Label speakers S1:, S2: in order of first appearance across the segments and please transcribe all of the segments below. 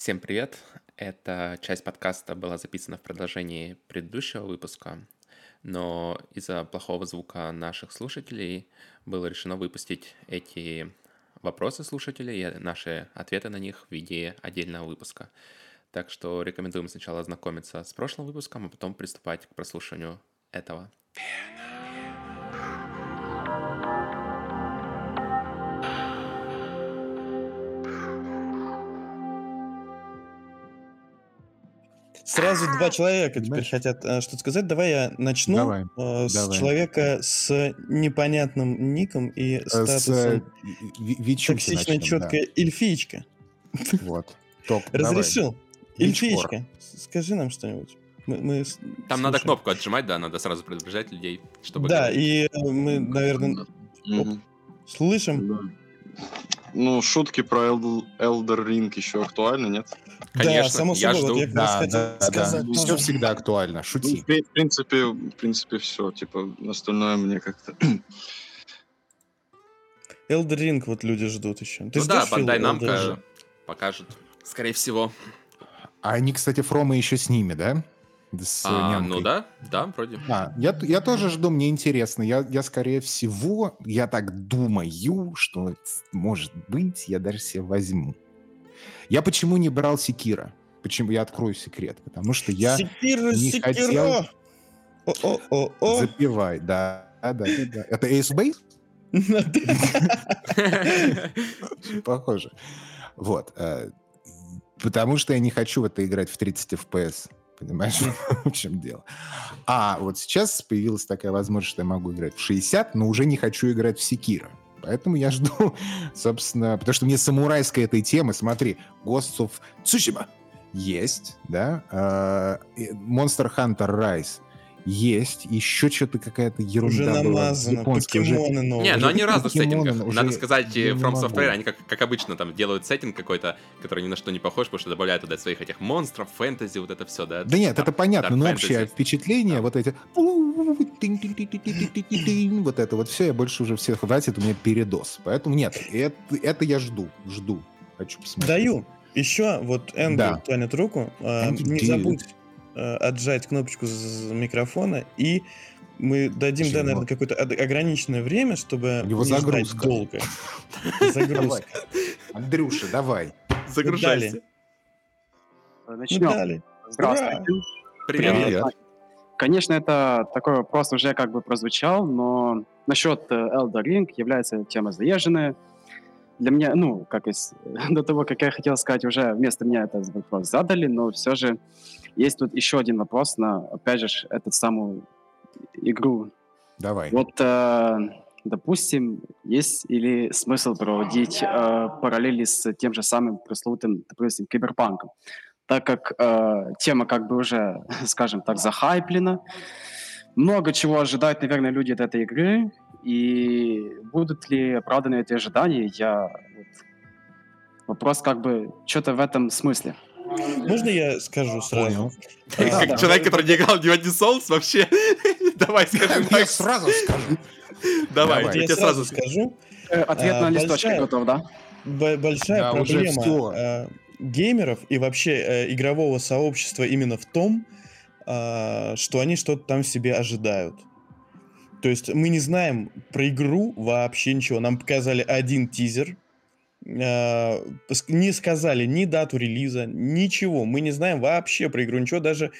S1: Всем привет! Эта часть подкаста была записана в продолжении предыдущего выпуска, но из-за плохого звука наших слушателей было решено выпустить эти вопросы слушателей и наши ответы на них в виде отдельного выпуска. Так что рекомендуем сначала ознакомиться с прошлым выпуском, а потом приступать к прослушиванию этого.
S2: Сразу два человека теперь хотят э, что-то сказать. Давай я начну
S3: Давай,
S2: э, с человека с непонятным ником и
S3: Э,
S2: статусом токсично четкая эльфиечка.
S3: Вот. Топ.
S2: Разрешил. Эльфиечка, скажи нам что-нибудь. Мы, мы
S1: Там надо
S2: слушаем.
S1: кнопку отжимать, да, надо сразу предупреждать людей, чтобы...
S2: Да,
S1: говорить.
S2: и мы, наверное,
S4: Мгм.
S2: слышим.
S4: Ну, шутки про Elder, Elder Ring еще актуальны, нет?
S1: Конечно,
S2: да, само
S1: я
S2: собой, вот
S1: жду.
S2: я как раз
S3: Да,
S2: хотел
S3: да, да.
S2: сказать
S3: Все
S2: тоже.
S3: всегда актуально.
S4: Ну,
S3: Шути.
S4: в при- в принципе, в принципе, все. Типа, остальное мне как-то...
S2: Elder Ring вот люди ждут еще. Ты
S1: ну да, Бандай Намка
S2: Ring?
S1: покажет, скорее всего.
S3: А они, кстати, Фрома еще с ними, да? С
S1: А,
S3: нямкой.
S1: ну да, да, вроде.
S3: А, я, я тоже жду, мне интересно. Я, я, скорее всего, я так думаю, что, может быть, я даже себе возьму. Я почему не брал Секира? Почему? Я открою секрет. Потому что я...
S2: Секиро,
S3: не
S2: секиро!
S3: хотел-
S2: О-о-о-о!
S3: Запивай, да. Да, да, да, да. Это Ace Base? Похоже. Вот. э, Потому что я не хочу в это играть в 30 FPS. Понимаешь, в чем дело? А вот сейчас появилась такая возможность, что я могу играть в 60, но уже не хочу играть в Секира. Поэтому я жду, собственно, потому что мне самурайская этой темы, смотри, Ghosts of Tsushima есть, да, и Monster Hunter Rise есть, еще что-то какая-то ерунда
S2: Уже
S3: была.
S2: намазано,
S3: уже-
S2: покемоны новые.
S1: Не, ну они разные в сеттингах.
S3: уже
S1: Надо сказать,
S3: я
S1: э, From. Software, они как, как обычно там делают сеттинг какой-то, который ни на что не похож, потому что добавляют туда своих этих монстров, фэнтези, вот это все, да?
S3: Да нет, это понятно, но
S1: Fantasy.
S3: общее впечатление,
S1: Да.
S3: вот эти... Вот это вот все, я больше уже всех хватит, у меня передоз. Поэтому нет, это, это я жду, жду. Хочу посмотреть.
S2: Даю. Еще вот Эндрю
S3: Да.
S2: тянет руку. э,
S3: Эндрю
S2: Не забудь отжать кнопочку з- микрофона, и мы дадим, да,
S3: Чего?
S2: наверное, какое-то ограниченное время, чтобы
S3: У него
S2: не ждать
S3: загрузка.
S2: долго.
S3: Давай.
S2: Загрузка.
S3: Андрюша, давай.
S1: Загружайся.
S2: Мы
S5: Начнем.
S2: дали.
S5: Здравствуйте.
S1: Привет.
S3: Привет.
S5: Конечно, это такой вопрос уже как бы прозвучал, но насчет э, Elder Ring является тема заезженная. Для меня, ну, как и с- до того, как я хотел сказать, уже вместо меня этот вопрос задали, но все же есть тут еще один вопрос на, опять же, эту самую игру.
S3: Давай.
S5: Вот, э, допустим, есть или смысл проводить э, параллели с тем же самым пресловутым, допустим, киберпанком? Так как э, тема как бы уже, скажем так, захайплена, много чего ожидают, наверное, люди от этой игры, и будут ли оправданы эти ожидания, я... вот, вопрос как бы что-то в этом смысле.
S2: Можно я скажу сразу?
S3: Понял.
S2: А,
S1: Как
S5: да.
S1: человек, который не играл ни в один Souls, вообще, давай скажи,
S3: Я сразу скажу.
S1: давай,
S3: Давай.
S1: я тебе
S2: сразу скажу.
S5: Э, Ответ
S2: А,
S5: на листочке готов, да?
S2: Большая проблема э, геймеров и вообще э, игрового сообщества именно в том, что они что-то там себе ожидают. То есть мы не знаем про игру вообще ничего. Нам показали один тизер, не сказали ни дату релиза, ничего. Мы не знаем вообще про игру ничего. Даже,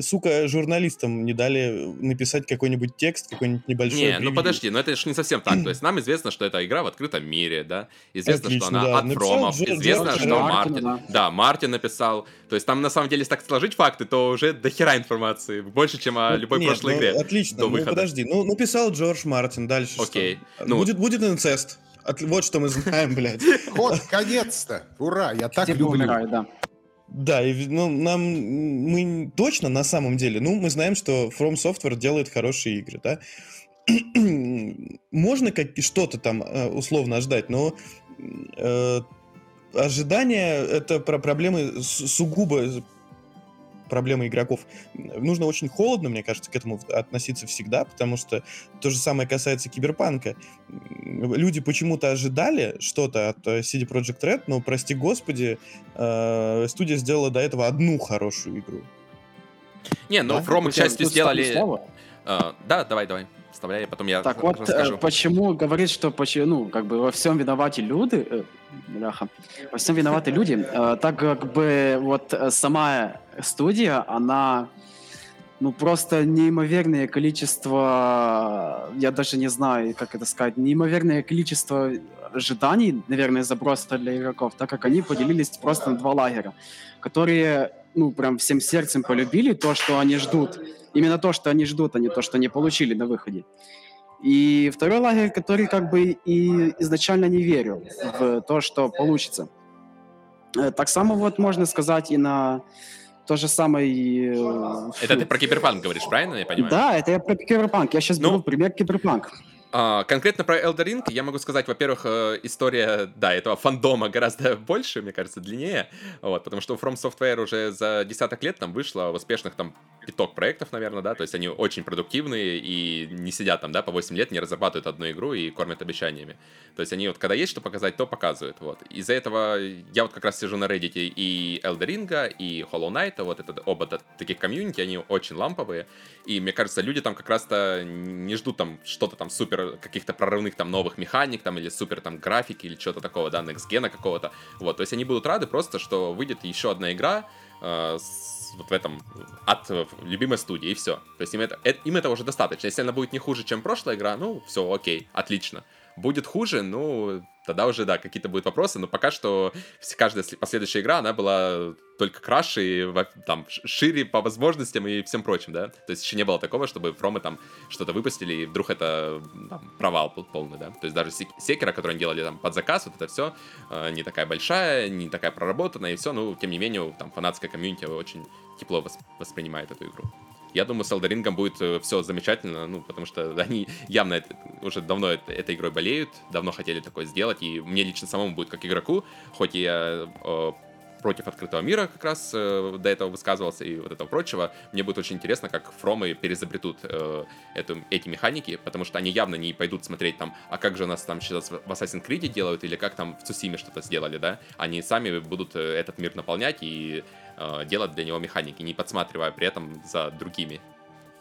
S2: сука, журналистам не дали написать какой-нибудь текст, какой-нибудь небольшой.
S1: Не, ну
S2: превью.
S1: подожди, но это же не совсем так. То есть нам известно, что это игра в открытом мире, да. Известно,
S2: Отлично,
S1: что она
S2: да.
S1: от
S2: Написал
S1: Фромов.
S2: Джордж
S1: Известно,
S2: Мартин.
S1: что
S5: Мартин, да.
S1: Да, Мартин написал. То есть там на самом деле, если так сложить факты, то уже дохера информации. Больше, чем о
S2: Ну,
S1: любой
S2: нет,
S1: прошлой
S2: ну,
S1: игре.
S2: Отлично,
S1: до
S2: ну
S1: выхода.
S2: подожди. Ну, написал Джордж Мартин, дальше
S1: Окей,
S2: что?
S1: ну-
S2: Будет, будет инцест. От- вот что мы знаем, блядь.
S3: Вот, наконец-то. Ура, я так
S5: Типа
S3: люблю.
S5: да.
S2: Да, и ну, нам мы точно на самом деле, ну, мы знаем, что From Software делает хорошие игры, да. Можно как что-то там э, условно ждать, но э, ожидания это про проблемы с- сугубо проблема игроков. Нужно очень холодно, мне кажется, к этому относиться всегда, потому что то же самое касается Киберпанка. Люди почему-то ожидали что-то от э, CD Projekt Red, но, прости господи, э, студия сделала до этого одну хорошую игру.
S1: Не, ну, да? From, к счастью, сделали... Uh, да, давай, давай вставляй, потом я
S5: Так вот, расскажу. почему говорит, что почему, ну, как бы во всем виноваты люди, э, бляха, во всем виноваты люди, э, так как бы вот сама студия, она ну, просто неимоверное количество, я даже не знаю, как это сказать, неимоверное количество ожиданий, наверное, заброса для игроков, так как они поделились просто на два лагеря, которые, ну, прям всем сердцем полюбили то, что они ждут, именно то, что они ждут, а не то, что они получили на выходе. И второй лагерь, который как бы и изначально не верил в то, что получится. Э, так само вот можно сказать и на то же самое...
S1: Э, это ты про киберпанк говоришь, правильно я понимаю?
S5: Да, это я про киберпанк. Я сейчас ну, беру пример киберпанк.
S1: А, конкретно про Elder Ring я могу сказать, во-первых, э, история, да, этого фандома гораздо больше, мне кажется, длиннее, вот, потому что From Software уже за десяток лет там вышло успешных там пяток проектов, наверное, да, то есть они очень продуктивные и не сидят там, да, по 8 лет, не разрабатывают одну игру и кормят обещаниями. То есть они вот, когда есть что показать, то показывают, вот. Из-за этого я вот как раз сижу на Reddit и Elder Ring, и Hollow Knight, вот это оба таких комьюнити, они очень ламповые, и мне кажется, люди там как раз-то не ждут там что-то там супер каких-то прорывных там новых механик там или супер там графики или что-то такого, да, next gen какого-то. Вот, то есть они будут рады просто, что выйдет еще одна игра э, с, вот в этом от любимой студии и все. То есть им это, это, им это уже достаточно. Если она будет не хуже, чем прошлая игра, ну, все, окей, отлично. Будет хуже, ну, тогда уже, да, какие-то будут вопросы, но пока что каждая последующая игра, она была только краше и там шире по возможностям и всем прочим, да. То есть еще не было такого, чтобы Фромы там что-то выпустили, и вдруг это там, провал полный, да. То есть даже Секера, который они делали там под заказ, вот это все э, не такая большая, не такая проработанная, и все, ну, тем не менее, там фанатская комьюнити очень тепло воспринимает эту игру. Я думаю, с Elden будет э, все замечательно, ну, потому что они явно уже давно это, этой игрой болеют, давно хотели такое сделать, и мне лично самому будет как игроку, хоть я э, против открытого мира как раз э, до этого высказывался и вот этого прочего. Мне будет очень интересно, как фромы перезабретут э, эту, эти механики, потому что они явно не пойдут смотреть там, а как же у нас там сейчас в Assassin's Creed делают, или как там в Цусиме что-то сделали, да? Они сами будут э, этот мир наполнять и э, делать для него механики, не подсматривая при этом за другими.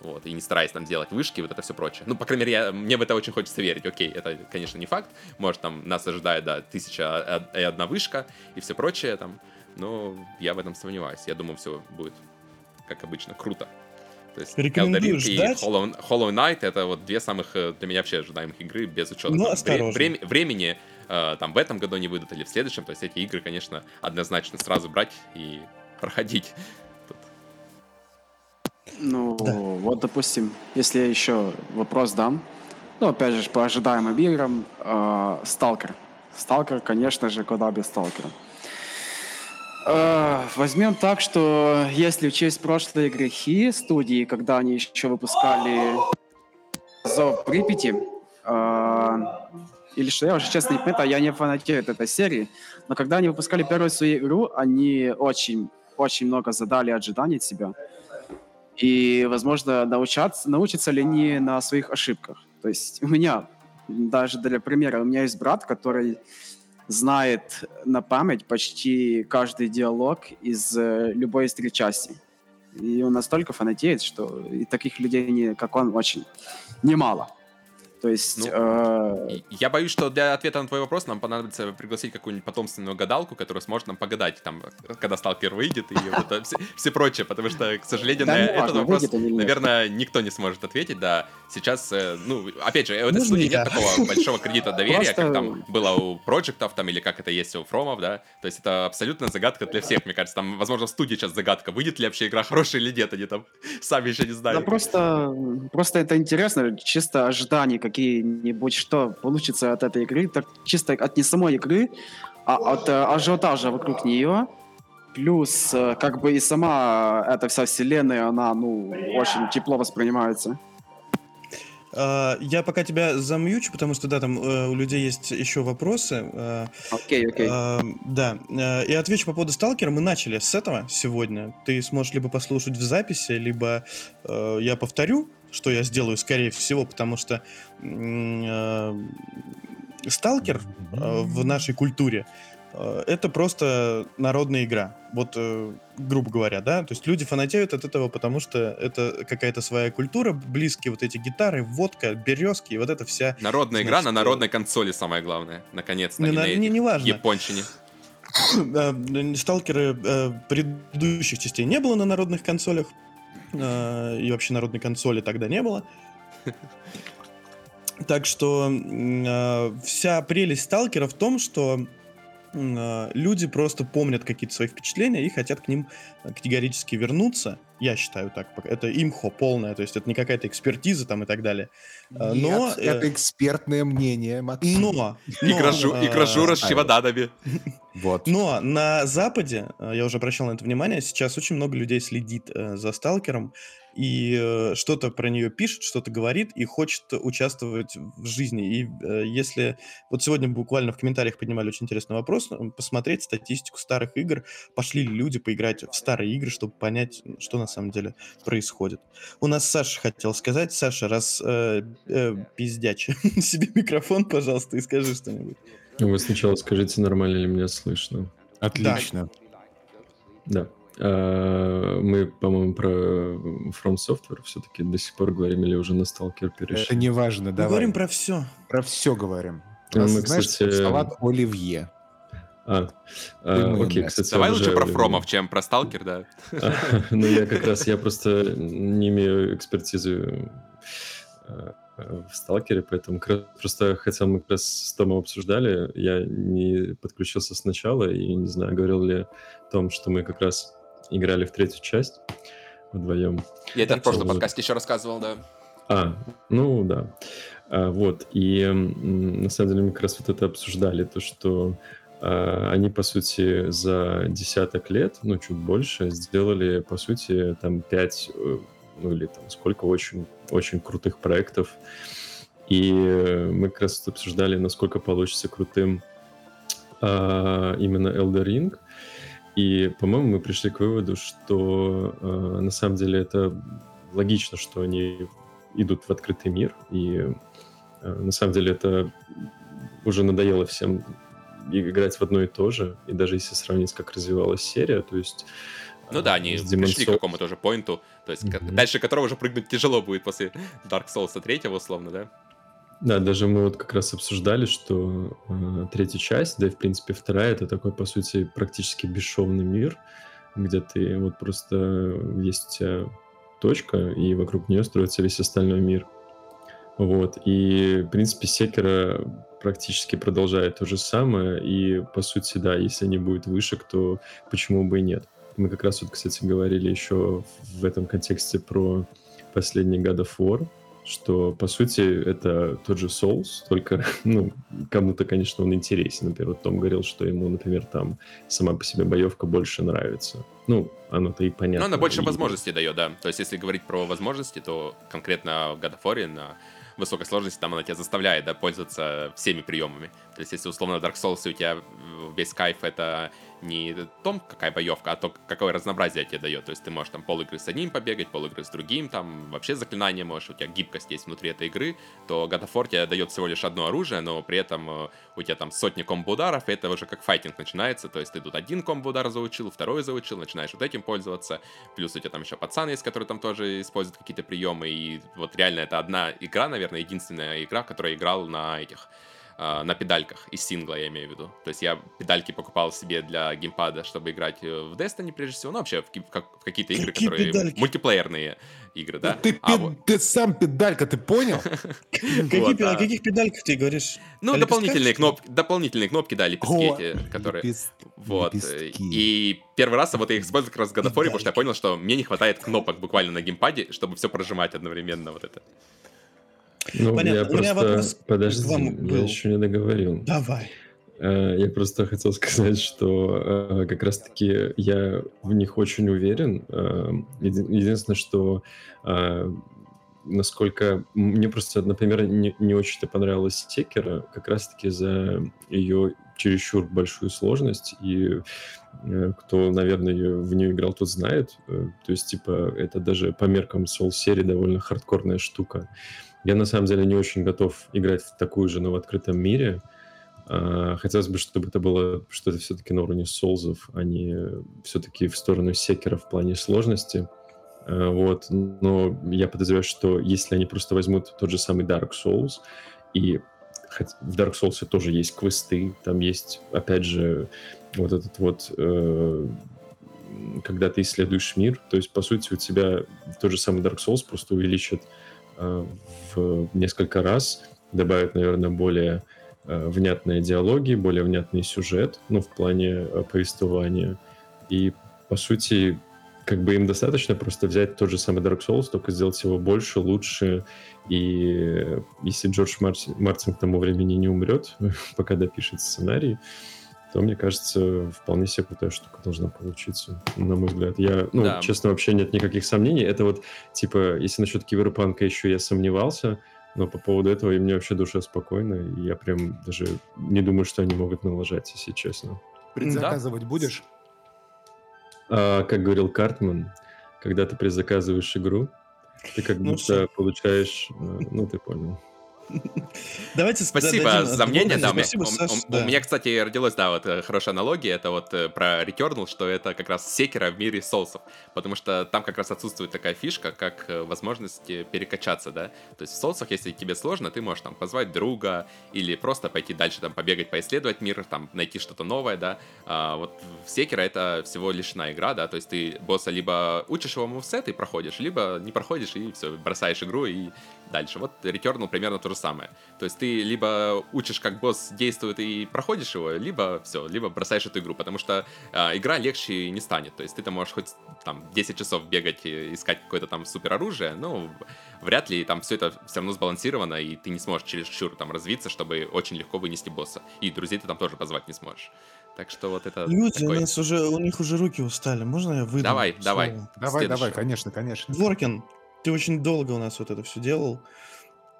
S1: Вот, и не стараясь там делать вышки, вот это все прочее. Ну, по крайней мере, я, мне в это очень хочется верить. Окей, это, конечно, не факт. Может, там нас ожидает, да, тысяча и одна вышка и все прочее там. Но я в этом сомневаюсь. Я думаю, все будет, как обычно, круто. То есть Elden и Hollow, Hollow Knight это вот две самых э, для меня вообще ожидаемых игры без учета ну, там, вре- времени. Э, там в этом году не выйдут или в следующем. То есть эти игры, конечно, однозначно сразу брать и проходить. Тут.
S5: Ну, да. вот, допустим, если я еще вопрос дам, ну, опять же, по ожидаемым играм, э, Сталкер. Сталкер, конечно же, куда без Сталкера. Э, возьмем так, что если учесть прошлые грехи студии, когда они еще выпускали Зов Припяти, э, или что, я уже честно не понимаю, я не фанатею от этой серии, но когда они выпускали первую свою игру, они очень, очень много задали ожиданий от себя. И, возможно, научаться, научатся ли они на своих ошибках. То есть у меня, даже для примера, у меня есть брат, который знает на память почти каждый диалог из э, любой из трех частей. И он настолько фанатеет, что и таких людей, как он, очень немало. То есть... Ну,
S1: э... Я боюсь, что для ответа на твой вопрос нам понадобится пригласить какую-нибудь потомственную гадалку, которая сможет нам погадать, там, когда сталкер выйдет и вот это все, все прочее, потому что, к сожалению, на этот вопрос, наверное, никто не сможет ответить, да. Сейчас, э, ну, опять же, в этой студии нет такого большого кредита доверия, как там было у проектов, там, или как это есть у фромов, да. То есть это абсолютно загадка для всех, мне кажется. Там, возможно, в студии сейчас загадка, выйдет ли вообще игра хорошая или нет, они там сами еще не знают.
S5: Да просто, просто это интересно, чисто ожидание, как какие-нибудь, что получится от этой игры, так чисто от не самой игры, а от э, ажиотажа вокруг нее. Плюс, э, как бы и сама эта вся вселенная, она, ну, очень тепло воспринимается.
S2: А, Я пока тебя замьючу, потому что, да, там э, у людей есть еще вопросы. А,
S5: Окей, окей.
S2: а, Да, э, и отвечу по поводу сталкера. Мы начали с этого сегодня. Ты сможешь либо послушать в записи, либо э, я повторю, что я сделаю, скорее всего, потому что э, сталкер э, в нашей культуре э, это просто народная игра. Вот, э, грубо говоря, да. То есть люди фанатеют от этого, потому что это какая-то своя культура, близкие вот эти гитары, водка, березки, и вот это вся...
S1: Народная игра на
S2: Значит,
S1: народной консоли, самое главное. Наконец-то,
S2: Не,
S1: не
S2: на-
S1: на
S2: не-
S1: этих
S2: неважно.
S1: японщине.
S2: Э, Сталкеры предыдущих частей не было на народных консолях. Э, И вообще народной консоли тогда не было. Так что э, вся прелесть сталкера в том, что люди просто помнят какие-то свои впечатления и хотят к ним э, категорически вернуться. Я считаю так. Это имхо полное, то есть это не какая-то экспертиза там и так далее. Э, Но...
S3: Нет,
S2: э,
S3: это экспертное мнение, Максим.
S2: Но...
S1: И
S2: но,
S1: и
S2: э,
S1: грожура с чемоданами.
S3: Вот.
S2: Но на Западе, э, я уже обращал на это внимание, сейчас очень много людей следит э, за Сталкером и э, что-то про нее пишет, что-то говорит и хочет участвовать в жизни. И э, если... Вот сегодня буквально в комментариях поднимали очень интересный вопрос, посмотреть статистику старых игр, пошли ли люди поиграть в старые игры, чтобы понять, что на самом деле происходит. У нас Саша хотел сказать. Саша, раз э, э, пиздячь, себе микрофон, пожалуйста, и скажи что-нибудь.
S6: Вы сначала скажите, нормально ли меня слышно.
S3: Отлично.
S6: Да. А, Мы, по-моему, про From Software все-таки до сих пор говорим или уже на Stalker перешли.
S3: Это не важно,
S2: Мы
S3: давай.
S2: говорим про все.
S3: Про все говорим. Раз,
S6: мы,
S3: знаешь,
S6: кстати,
S3: салат оливье.
S6: А, а, окей,
S3: да.
S6: кстати,
S1: Давай лучше про фромов, чем про сталкер, да.
S6: А, Ну, я как раз, я просто не имею экспертизы э, э, в сталкере, поэтому как раз- просто хотел, мы как раз с Томом обсуждали, я не подключился сначала и не знаю, говорил ли о том, что мы как раз играли в третью часть вдвоем.
S1: Я это в прошлом
S6: вот.
S1: подкасте еще рассказывал, да.
S6: А, ну да. А, вот, и на самом деле мы как раз вот это обсуждали, то, что а, они, по сути, за десяток лет, ну, чуть больше, сделали, по сути, там, пять, э, ну, или там сколько очень, очень крутых проектов. И мы как раз обсуждали, насколько получится крутым а, именно Elder Ring. И, по-моему, мы пришли к выводу, что э, на самом деле это логично, что они идут в открытый мир. И э, на самом деле это уже надоело всем играть в одно и то же. И даже если сравнить, как развивалась серия, то есть...
S1: Ну да, они
S6: с Demon's
S1: пришли к какому-то уже поинту, то есть
S6: Мгм.
S1: дальше которого уже прыгнуть тяжело будет после Dark Souls 3 условно, да?
S6: Да, даже мы вот как раз обсуждали, что э, третья часть, да и в принципе вторая, это такой, по сути, практически бесшовный мир, где ты вот просто есть у тебя точка, и вокруг нее строится весь остальной мир. Вот, и, в принципе, Секера практически продолжает то же самое, и, по сути, да, если не будет вышек, то почему бы и нет. Мы как раз вот, кстати, говорили еще в этом контексте про последний God of War, что, по сути, это тот же Souls, только, ну, кому-то, конечно, он интересен. Например, Том говорил, что ему, например, там сама по себе боевка больше нравится. Ну, оно-то и понятно.
S1: Но она больше
S6: И-
S1: возможностей дает, да. То есть, если говорить про возможности, то конкретно в God of War на высокой сложности там она тебя заставляет, да, пользоваться всеми приемами. То есть, если условно Dark Souls у тебя весь кайф это не том, какая боевка, а то, какое разнообразие тебе дает. То есть ты можешь там пол игры с одним побегать, пол игры с другим, там вообще заклинание можешь, у тебя гибкость есть внутри этой игры, то God of War тебе дает всего лишь одно оружие, но при этом э, у тебя там сотни комбо-ударов, и это уже как файтинг начинается, то есть ты тут один комбо-удар заучил, второй заучил, начинаешь вот этим пользоваться, плюс у тебя там еще пацан есть, который там тоже использует какие-то приемы, и вот реально это одна игра, наверное, единственная игра, в которой я играл на этих а, на педальках из сингла, я имею в виду. То есть я педальки покупал себе для геймпада, чтобы играть э, в Destiny, прежде всего, ну, вообще в, как- в какие-то игры,
S2: Какие
S1: которые...
S2: педальки?
S1: Мультиплеерные игры, да?
S3: Ты,
S1: А
S3: пед-
S1: вот-
S3: ты сам педалька, ты понял?
S2: О каких педальках ты говоришь?
S1: Ну, дополнительные кнопки, дополнительные кнопки, да, лепестки
S3: О,
S1: эти, которые... Вот. э,
S3: лепестки.
S1: И первый раз вот я их использовал как раз в War, потому что я понял, что мне не хватает кнопок буквально на геймпаде, чтобы все прожимать одновременно вот это.
S6: Ну,
S2: Понятно.
S6: я
S2: У меня
S6: просто...
S2: вопрос к
S6: Подожди,
S2: вам
S6: я
S2: был.
S6: еще не договорил.
S2: Давай.
S6: Э, Я просто хотел сказать, что э, как раз-таки я в них очень уверен. Э, еди- Единственное, что насколько... Мне просто, например, не, не очень-то понравилась Секера, как раз-таки за ее чересчур большую сложность, и кто, наверное, в нее играл, тот знает. То есть, типа, это даже по меркам Soul серии довольно хардкорная штука. Я, на самом деле, не очень готов играть в такую же, но в открытом мире. А, хотелось бы, чтобы это было что-то все-таки на уровне Соулзов, а не все-таки в сторону Секера в плане сложности. А, вот. Но я подозреваю, что если они просто возьмут тот же самый Dark Souls и в Dark Souls тоже есть квесты, там есть, опять же, вот этот вот, э, когда ты исследуешь мир, то есть, по сути, у тебя тот же самый Dark Souls просто увеличит в несколько раз, добавит, наверное, более э, внятные диалоги, более внятный сюжет, ну, в плане э, повествования. И, по сути, как бы им достаточно просто взять тот же самый Dark Souls, только сделать его больше, лучше. И если Джордж Мартин, Мартин к тому времени не умрет, пока допишет сценарий, то, мне кажется, вполне себе крутая штука должна получиться, на мой взгляд. Я, ну, да. честно, вообще нет никаких сомнений. Это вот, типа, если насчет Киберпанка еще я сомневался, но по поводу этого и мне вообще душа спокойна, и я прям даже не думаю, что они могут налажать, если честно.
S3: Предзаказывать да. будешь?
S6: А, как говорил Картман, когда ты предзаказываешь игру, ты как ну, будто все. получаешь... Э, ну, ты понял.
S1: Давайте Спасибо дадим, за мнение. Да, спасибо, у, Саш, у, да. у меня, кстати, родилась, да, вот э, хорошая аналогия. Это вот э, про Returnal, что это как раз секера в мире соусов. Потому что там как раз отсутствует такая фишка, как э, возможность перекачаться, да. То есть в соусах, если тебе сложно, ты можешь там позвать друга или просто пойти дальше, там, побегать, поисследовать мир, там, найти что-то новое, да. А вот в секера это всего лишь игра, да. То есть ты босса либо учишь его мувсет и проходишь, либо не проходишь и все, бросаешь игру и дальше. Вот Returnal примерно то же самое. То есть ты либо учишь, как босс действует и проходишь его, либо все, либо бросаешь эту игру, потому что э, игра легче не станет. То есть ты там можешь хоть там 10 часов бегать и искать какое-то там супер оружие, но вряд ли там все это все равно сбалансировано, и ты не сможешь через чур там развиться, чтобы очень легко вынести босса. И друзей ты там тоже позвать не сможешь. Так что вот это
S2: Люди, такой... у нас уже, у них уже руки устали. Можно я выйду?
S1: Давай, давай.
S3: Давай, давай, конечно, конечно.
S2: Дворкин, ты очень долго у нас вот это все делал.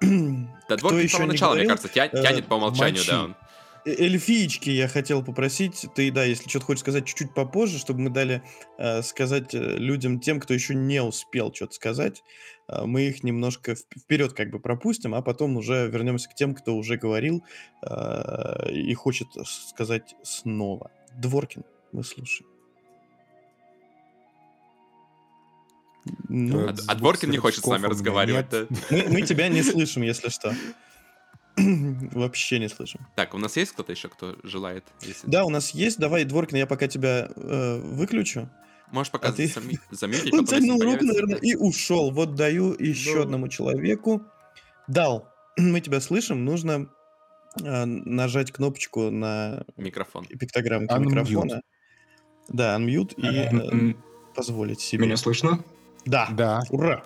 S1: Да, Дворкин с самого начала, мне кажется, тя- э, тянет по умолчанию, да, он.
S2: Э, эльфиечки я хотел попросить, ты, да, если что-то хочешь сказать чуть-чуть попозже, чтобы мы дали э, сказать э, людям, тем, кто еще не успел что-то сказать, э, мы их немножко вперед как бы пропустим, а потом уже вернемся к тем, кто уже говорил э, и хочет сказать снова. Дворкин, мы слушаем.
S1: Ну, а, а Дворкин не хочет с нами разговаривать. Да?
S2: Мы, мы тебя не слышим, если что. Вообще не слышим.
S1: Так, у нас есть кто-то еще, кто желает?
S2: Если... Да, у нас есть. Давай, Дворкин, я пока тебя э, выключу.
S1: Можешь пока а ты... заметить.
S2: Он тянул руку, наверное, и ушел. Вот даю еще одному человеку. Дал. Мы тебя слышим. Нужно э, нажать кнопочку на
S1: микрофон.
S2: Пиктограмму микрофона. Да, unmute и э, позволить себе.
S7: Меня слышно?
S2: Да.
S3: Да.
S2: Ура.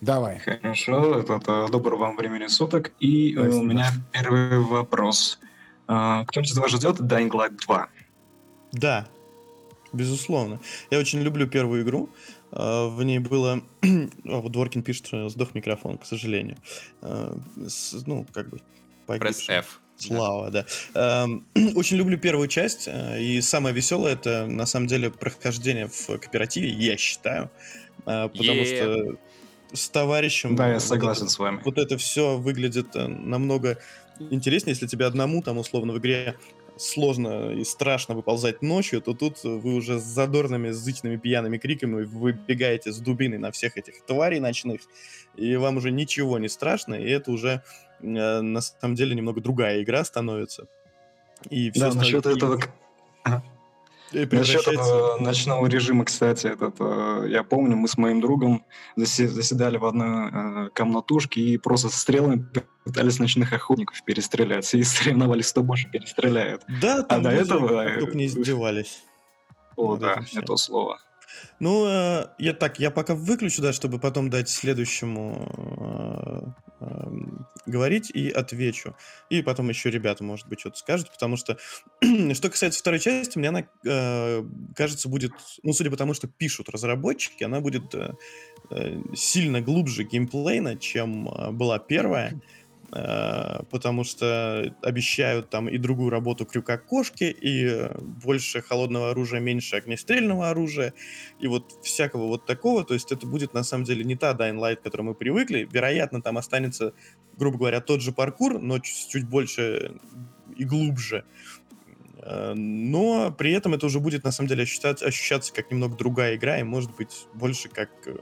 S3: Давай.
S7: Хорошо, это, это доброго вам времени суток. И Спасибо. у меня первый вопрос. А, кто-нибудь из вас ждет Dying Light 2?
S2: Да, безусловно. Я очень люблю первую игру. А, в ней было... О, вот Дворкин пишет, что сдох микрофон, к сожалению. А, ну, как бы...
S1: Press F.
S2: Слава, да. да. Очень люблю первую часть, и самое веселое это на самом деле прохождение в кооперативе, я считаю. А, потому yeah. что с товарищем...
S7: Да, я согласен вот с вами.
S2: Вот это все выглядит э, намного интереснее, если тебе одному там условно в игре сложно и страшно выползать ночью, то тут вы уже с задорными, зычными пьяными криками выбегаете с дубиной на всех этих тварей ночных, и вам уже ничего не страшно, и это уже э, на самом деле немного другая игра становится.
S7: И все да, насчет этого... Насчет этого ночного режима, кстати, этот, э, я помню, мы с моим другом заседали в одной э, комнатушке и просто стрелами пытались ночных охотников перестрелять. И соревновались, кто больше перестреляет.
S2: Да, там а до этого... Только не издевались.
S7: О, да, не то слово.
S2: Ну, э, я так, я пока выключу, да, чтобы потом дать следующему э, эм, говорить и отвечу. И потом еще ребята, может быть, что-то скажут, потому что, что касается второй части, мне она, э, кажется, будет, ну, судя по тому, что пишут разработчики, она будет э, э, сильно глубже геймплейна, чем э, была первая. Э, потому что обещают там и другую работу крюка-кошки, и больше холодного оружия, меньше огнестрельного оружия, и вот всякого вот такого, то есть это будет на самом деле не та Dying Light, к которой мы привыкли, вероятно, там останется, грубо говоря, тот же паркур, но чуть, чуть больше и глубже, э, но при этом это уже будет на самом деле ощущаться, ощущаться как немного другая игра, и может быть больше как э,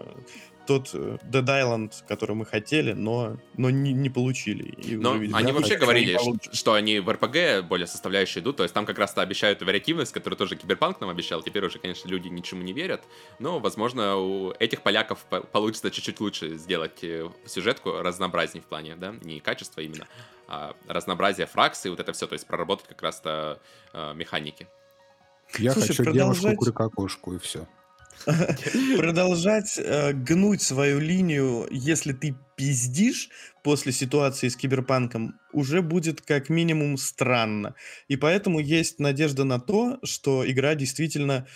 S2: тот э, Dead Island, который мы хотели, но, но не, не получили.
S1: И но видим, они да, вообще говорили, что, что они в РПГ более составляющие идут, то есть там как раз-то обещают вариативность, которую тоже Киберпанк нам обещал, теперь уже, конечно, люди ничему не верят, но, возможно, у этих поляков получится чуть-чуть лучше сделать э, сюжетку разнообразнее в плане, да, не качество именно, а разнообразие фракций, вот это все, то есть проработать как раз-то э, механики.
S3: Я Слушай, хочу продолжать... девушку-крюкокошку и все.
S2: продолжать э, гнуть свою линию, если ты пиздишь после ситуации с киберпанком, уже будет как минимум странно. И поэтому есть надежда на то, что игра действительно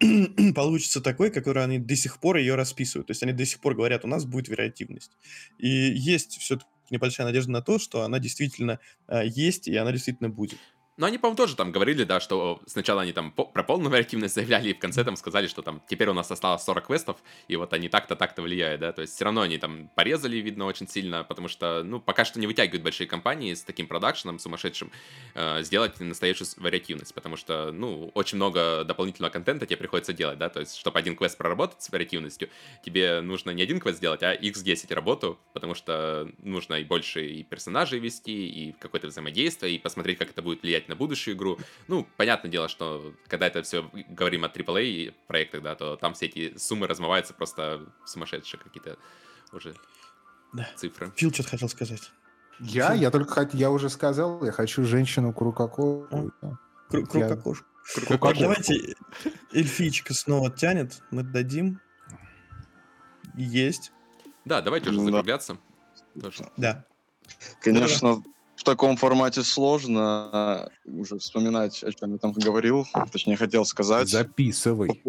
S2: получится такой, которой они до сих пор ее расписывают. То есть они до сих пор говорят, у нас будет вариативность. И есть все-таки небольшая надежда на то, что она действительно э, есть, и она действительно будет.
S1: Но они, по-моему, тоже там говорили, да, что сначала они там про полную вариативность заявляли, и в конце там сказали, что там теперь у нас осталось 40 квестов, и вот они так-то, так-то влияют, да, то есть все равно они там порезали, видно, очень сильно, потому что, ну, пока что не вытягивают большие компании с таким продакшеном сумасшедшим э, сделать настоящую вариативность, потому что, ну, очень много дополнительного контента тебе приходится делать, да, то есть, чтобы один квест проработать с вариативностью, тебе нужно не один квест сделать, а x10 работу, потому что нужно и больше и персонажей вести, и какое-то взаимодействие, и посмотреть, как это будет влиять на будущую игру. Ну, понятное дело, что когда это все говорим о AAA проектах, да, то там все эти суммы размываются просто сумасшедшие какие-то уже да. цифры.
S2: Фил что-то хотел сказать.
S3: Я? Я только хот... я уже сказал, я хочу женщину крукако.
S2: Крукокошку. Давайте эльфичка снова тянет, мы дадим. Есть.
S1: Да, давайте уже закругляться.
S2: Да.
S4: Конечно, в таком формате сложно а, уже вспоминать, о чем я там говорил, точнее хотел сказать.
S3: Записывай.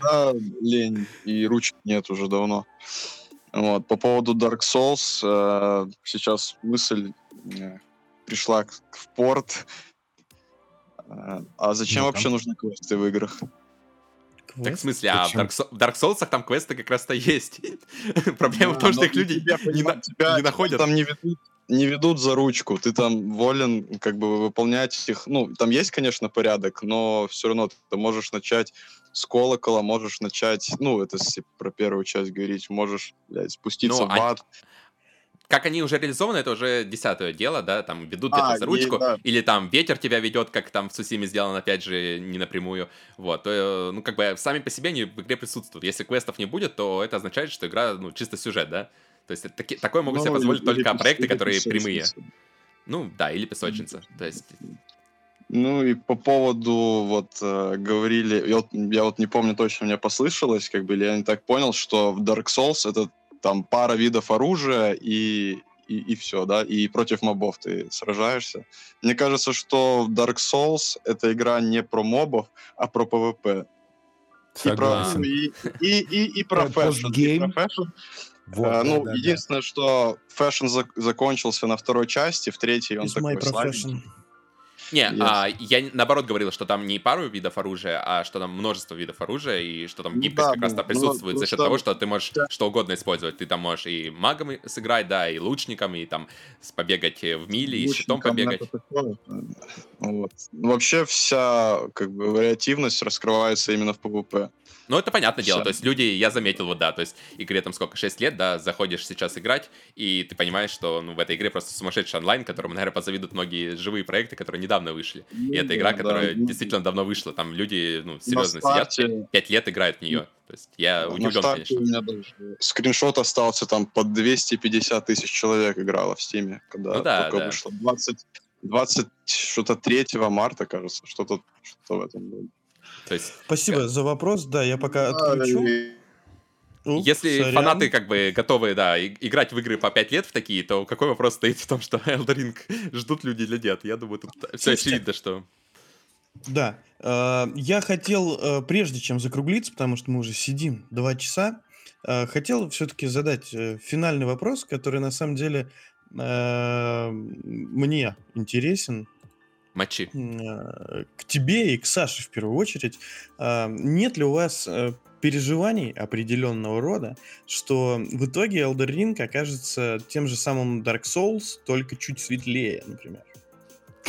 S4: Да, лень, и ручки нет уже давно. Вот. По поводу Dark Souls, э, сейчас мысль э, пришла в порт. Э, а зачем ну, вообще нужны квесты в играх?
S1: Квест? Так в смысле, а в Dark, в Dark Souls там квесты как раз-то есть. Проблема в том, что их люди не находят.
S4: Там не ведут не ведут за ручку, ты там волен как бы выполнять их. Ну, там есть, конечно, порядок, но все равно ты можешь начать с колокола, можешь начать, ну, это если про первую часть говорить, можешь, блядь, спуститься ну, в ад. А...
S1: Как они уже реализованы, это уже десятое дело, да, там ведут а, за ручку, и, да. или там ветер тебя ведет, как там в Сусиме сделано, опять же, не напрямую, вот, то, ну, как бы сами по себе они в игре присутствуют. Если квестов не будет, то это означает, что игра, ну, чисто сюжет, да, то есть таки, такое могут ну, себе позволить только или, проекты, которые прямые. Ну, да, или песочница. То есть...
S4: Ну и по поводу, вот, э, говорили, я вот, я вот не помню точно, мне послышалось, как бы, или я не так понял, что в Dark Souls это там пара видов оружия и, и, и все, да, и против мобов ты сражаешься. Мне кажется, что Dark Souls эта игра не про мобов, а про PvP.
S3: Согласен.
S4: И про, и, и, и, и про fashion. И про fashion. Вот, а, ну, да, единственное, да. что fashion зак- закончился на второй части, в третьей он It's такой слабенький.
S1: Не, yes. а, я наоборот говорил, что там не пару видов оружия, а что там множество видов оружия, и что там гибкость да, как раз-то присутствует ну, за счет что... того, что ты можешь да. что угодно использовать. Ты там можешь и магом сыграть, да, и лучником, и там побегать в миле, и щитом побегать.
S4: Вот. Вообще вся как бы вариативность раскрывается именно в PvP.
S1: Ну, это понятное дело. То есть люди, я заметил, вот да, то есть игре там сколько, 6 лет, да, заходишь сейчас играть, и ты понимаешь, что ну, в этой игре просто сумасшедший онлайн, которому, наверное, позавидуют многие живые проекты, которые недавно вышли. И это игра, которая да, действительно давно вышла. Там люди, ну, серьезно старте... сидят, 5 лет играют в нее. То есть я да, удивлен, конечно. У меня
S4: даже скриншот остался, там под 250 тысяч человек играло в Стиме, когда ну, да, только да. вышло. 20, 20 что-то 3 марта, кажется, что-то что в этом было.
S1: То есть,
S2: Спасибо за вопрос. Да, я пока отключу. Уп,
S1: если
S2: сорян.
S1: фанаты как бы готовы, да, и- играть в игры по 5 лет в такие, то какой вопрос стоит в том, что Elden Ring ждут люди или нет? Я думаю, тут все очевидно, что...
S2: Да. э, Я хотел, э, прежде чем закруглиться, потому что мы уже сидим два часа, э, хотел все-таки задать э, финальный вопрос, который на самом деле э, мне интересен,
S1: Мочи.
S2: э, к тебе и к Саше в первую очередь. А, Нет ли у вас э, переживаний определенного рода, что в итоге Elder Ring окажется тем же самым Dark Souls, только чуть светлее, например?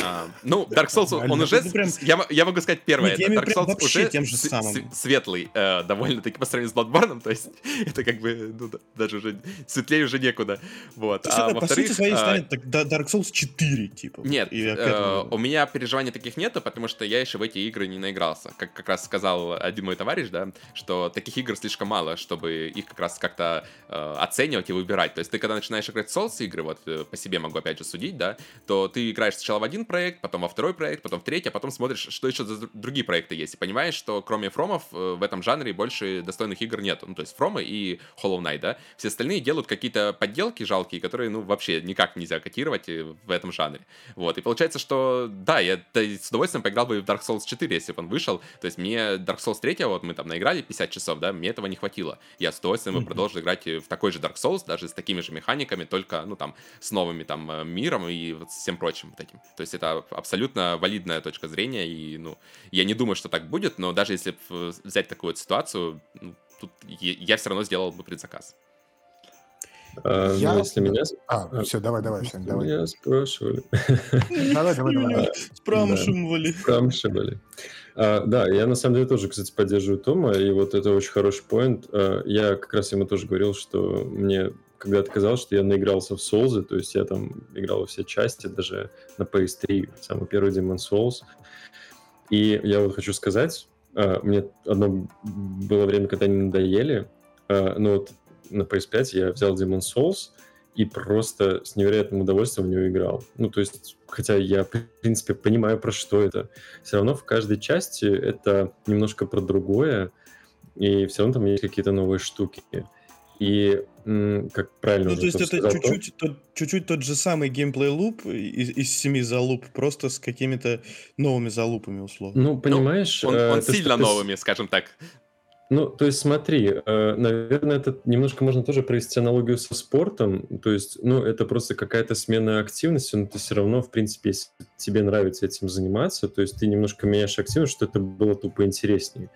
S1: А, ну, Dark Souls, он
S2: Нормально.
S1: уже...
S2: Ну, прям-
S1: Я, я могу сказать первое.
S2: Нет,
S1: это Dark Souls уже
S2: тем же самым.
S1: светлый, э, довольно-таки по сравнению с Bloodborne, то есть это как бы, ну, да, даже уже светлее уже некуда. Вот.
S2: То есть
S1: А
S2: это, по сути своей
S1: а,
S2: станет так, Dark Souls 4, типа.
S1: Нет,
S2: и
S1: э, у меня переживаний таких нету, потому что я еще в эти игры не наигрался. Как как раз сказал один мой товарищ, да, что таких игр слишком мало, чтобы их как раз как-то э, оценивать и выбирать. То есть ты когда начинаешь играть в Souls игры, вот э, по себе могу опять же судить, да, то ты играешь сначала в один проект, потом во второй проект, потом в третий, а потом смотришь, что еще за дру- другие проекты есть. И понимаешь, что кроме Фромов э, в этом жанре больше достойных игр нет. Ну, то есть Фромы и Hollow Knight, да. Все остальные делают какие-то подделки жалкие, которые, ну, вообще никак нельзя котировать э, в этом жанре. Вот, и получается, что, да, я с удовольствием поиграл бы в Dark Souls 4, если бы он вышел. То есть мне Dark Souls 3, вот мы там наиграли 50 часов, да, мне этого не хватило. Я с удовольствием бы продолжил играть в такой же Dark Souls, даже с такими же механиками, только, ну, там, с новыми там э, миром и вот всем прочим вот этим. То есть это абсолютно валидная точка зрения, и, ну, я не думаю, что так будет, но даже если э, взять такую вот ситуацию, ну, тут я, все равно сделал бы предзаказ.
S6: А, ну,
S3: Я-
S6: если меня,
S3: А, все, давай, давай, Сань, давай.
S6: меня спрашивали.
S3: Давай, давай, давай.
S2: Спрашивали.
S6: Спрашивали. А, да, я на самом деле тоже, кстати, поддерживаю Тома, и вот это очень хороший поинт. А, я как раз ему тоже говорил, что мне когда-то казалось, что я наигрался в Souls, то есть я там играл во все части, даже на PS3, самый первый Demon Souls. И я вот хочу сказать, а, мне одно было время, когда они надоели, а, но вот на PS5 я взял Demon Souls и просто с невероятным удовольствием в него играл. Ну, то есть, хотя я, в принципе, понимаю, про что это, все равно в каждой части это немножко про другое, и все равно там есть какие-то новые штуки. И, как правильно
S2: Ну, то есть это чуть-чуть тот, чуть-чуть тот же самый геймплей луп из, из семи залуп, просто с какими-то новыми залупами, условно.
S6: Ну, понимаешь...
S1: Он,
S6: э,
S1: он
S6: то,
S1: сильно
S6: ты
S1: новыми, скажем так.
S6: Ну, то есть смотри, э, наверное, это немножко можно тоже провести аналогию со спортом. То есть, ну, это просто какая-то смена активности, но ты все равно, в принципе, если тебе нравится этим заниматься, то есть ты немножко меняешь активность, что это было тупо интереснее.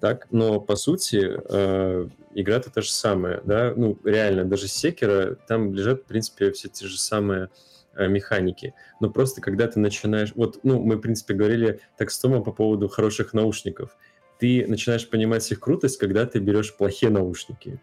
S6: Так, но по сути э, игра-то та же самая, да, ну, реально, даже Секера, там лежат, в принципе, все те же самые э, механики. Но просто когда ты начинаешь... Вот, ну, мы, в принципе, говорили так с Томом по поводу хороших наушников ты начинаешь понимать их крутость, когда ты берешь плохие наушники.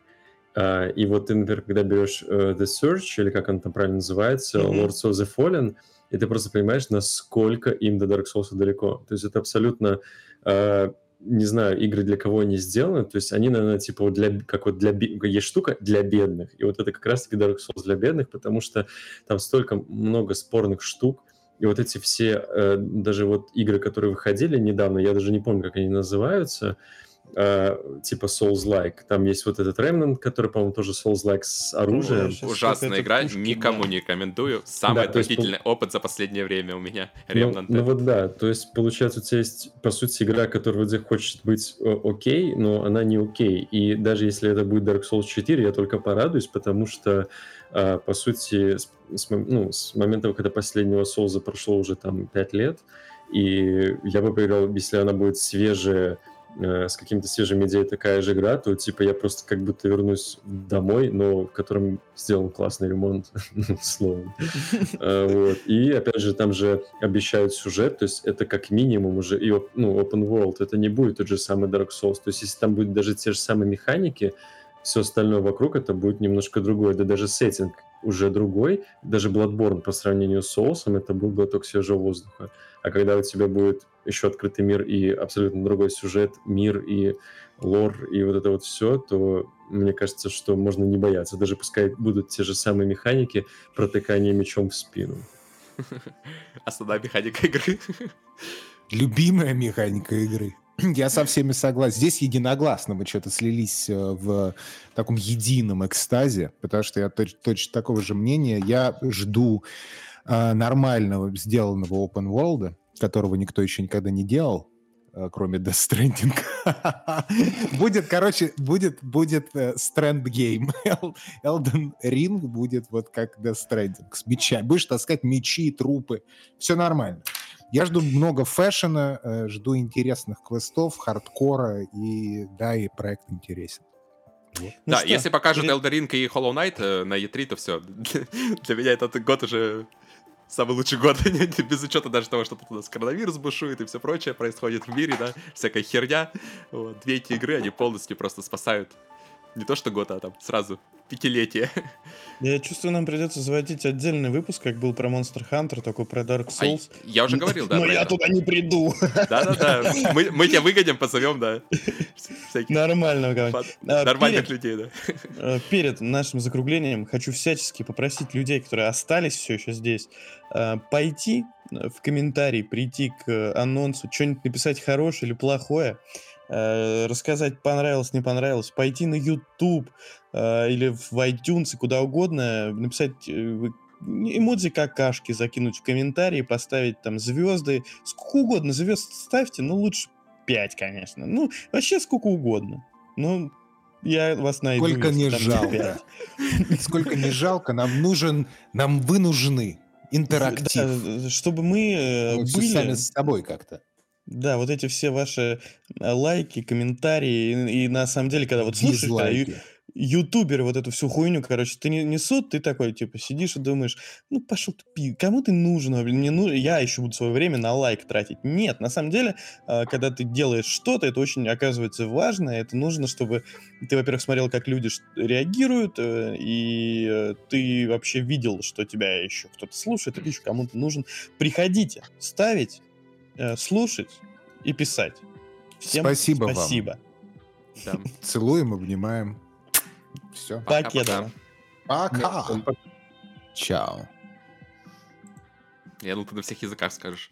S6: А, и вот ты, например, когда берешь э, The Search, или как он там правильно называется,
S2: Мгм.
S6: Lords of the Fallen, и ты просто понимаешь, насколько им до Dark Souls далеко. То есть это абсолютно, э, не знаю, игры для кого они сделаны, то есть они, наверное, типа вот для, как вот для, есть штука для бедных, и вот это как раз-таки Dark Souls для бедных, потому что там столько много спорных штук, и вот эти все, э, даже вот игры, которые выходили недавно, я даже не помню, как они называются, э, типа Souls-like. Там есть вот этот Remnant, который, по-моему, тоже Souls-like с оружием.
S2: Ой,
S1: Ужасная игра,
S2: пушка,
S1: никому
S2: да.
S1: не рекомендую. Самый
S6: Да, то есть
S1: отвратительный опыт за последнее время у меня.
S6: Ну,
S1: Remnant.
S6: ну вот да, то есть получается у тебя есть, по сути, игра, которая вроде хочет быть э, окей, но она не окей. И даже если это будет Dark Souls 4, я только порадуюсь, потому что, э, по сути, с, с ну, с момента, когда последнего Souls прошло уже там 5 лет, и я бы поиграл, если она будет свежая, э, с какими-то свежими идеями такая же игра, то типа я просто как будто вернусь домой, но в котором сделан классный ремонт, словом. Э, Вот. И опять же, там же обещают сюжет, то есть это как минимум уже и ну, open world, это не будет тот же самый Dark Souls. То есть если там будут даже те же самые механики, все остальное вокруг это будет немножко другое. Да даже сеттинг уже другой. Даже Bloodborne по сравнению с Соусом это был глоток свежего воздуха. А когда у тебя будет еще открытый мир и абсолютно другой сюжет, мир и лор, и вот это вот все, то мне кажется, что можно не бояться. Даже пускай будут те же самые механики протыкания мечом в спину.
S1: Основная механика игры.
S3: Любимая механика игры. Я со всеми согласен. Здесь единогласно мы что-то слились э, в таком едином экстазе, потому что я точ- точно такого же мнения. Я жду э, нормального сделанного open world, которого никто еще никогда не делал, э, кроме Death Stranding. будет, короче, будет, будет э, Strand Game. Elden Ring будет вот как Death Stranding с мечами. Будешь таскать мечи, трупы. Все нормально. Я жду много фэшена, э, жду интересных квестов, хардкора, и да, и проект интересен.
S2: Ну
S1: да,
S2: что,
S1: если покажут
S2: перед-
S1: Elden Ring и Hollow Knight э, на E3, то все. Для меня этот год уже самый лучший год, без учета даже того, что тут у нас коронавирус бушует и все прочее происходит в мире, да, всякая херня. Вот, две эти игры, они полностью просто спасают не то что год, а там сразу пятилетие.
S2: Я чувствую, нам придется заводить отдельный выпуск, как был про Monster Hunter, такой про Dark
S1: А
S2: Souls.
S1: я уже говорил, да,
S2: Но я
S1: это.
S2: туда не приду.
S1: Да-да-да, мы, мы тебя выгоним, позовем, да, всяких
S2: Нормально,
S1: под-
S2: А,
S1: нормальных
S2: перед-
S1: людей, да.
S2: Э, Перед нашим закруглением хочу всячески попросить людей, которые остались все еще здесь, э, пойти э, в комментарии, прийти к э, анонсу, что-нибудь написать хорошее или плохое, э, рассказать понравилось, не понравилось, пойти на YouTube э, или в iTunes, и куда угодно, написать э, эмодзи какашки, закинуть в комментарии, поставить там звезды, сколько угодно звезд ставьте, но лучше 5, конечно. Ну, вообще сколько угодно. Ну, я вас найду.
S3: Сколько не жалко. Сколько не жалко, нам нужен, нам вы нужны. Интерактив.
S2: Да, чтобы мы э,
S3: всё
S2: были...
S3: сами с собой как-то.
S2: Да, вот эти все ваши э, лайки, комментарии, и, и на самом деле, когда вот слушаешь, когда. Ютуберы вот эту всю хуйню, короче, ты не несут, ты такой, типа, сидишь и думаешь, ну, пошел ты, пи- кому ты нужен, а, блин, мне ну, я еще буду свое время на лайк тратить. Нет, на самом деле, а, когда ты делаешь что-то, это очень оказывается важно, это нужно, чтобы ты, во-первых, смотрел, как люди реагируют, э, и э, ты вообще видел, что тебя еще кто-то слушает, или еще кому-то нужен. Приходите, ставить, э, слушать и писать. Всем
S3: Спасибо вам.
S2: спасибо.
S1: Да.
S3: Целуем, обнимаем. Все.
S1: Пока-пока.
S2: Покедова.
S3: Пока. Чао.
S1: Я думал, ты на всех языках скажешь.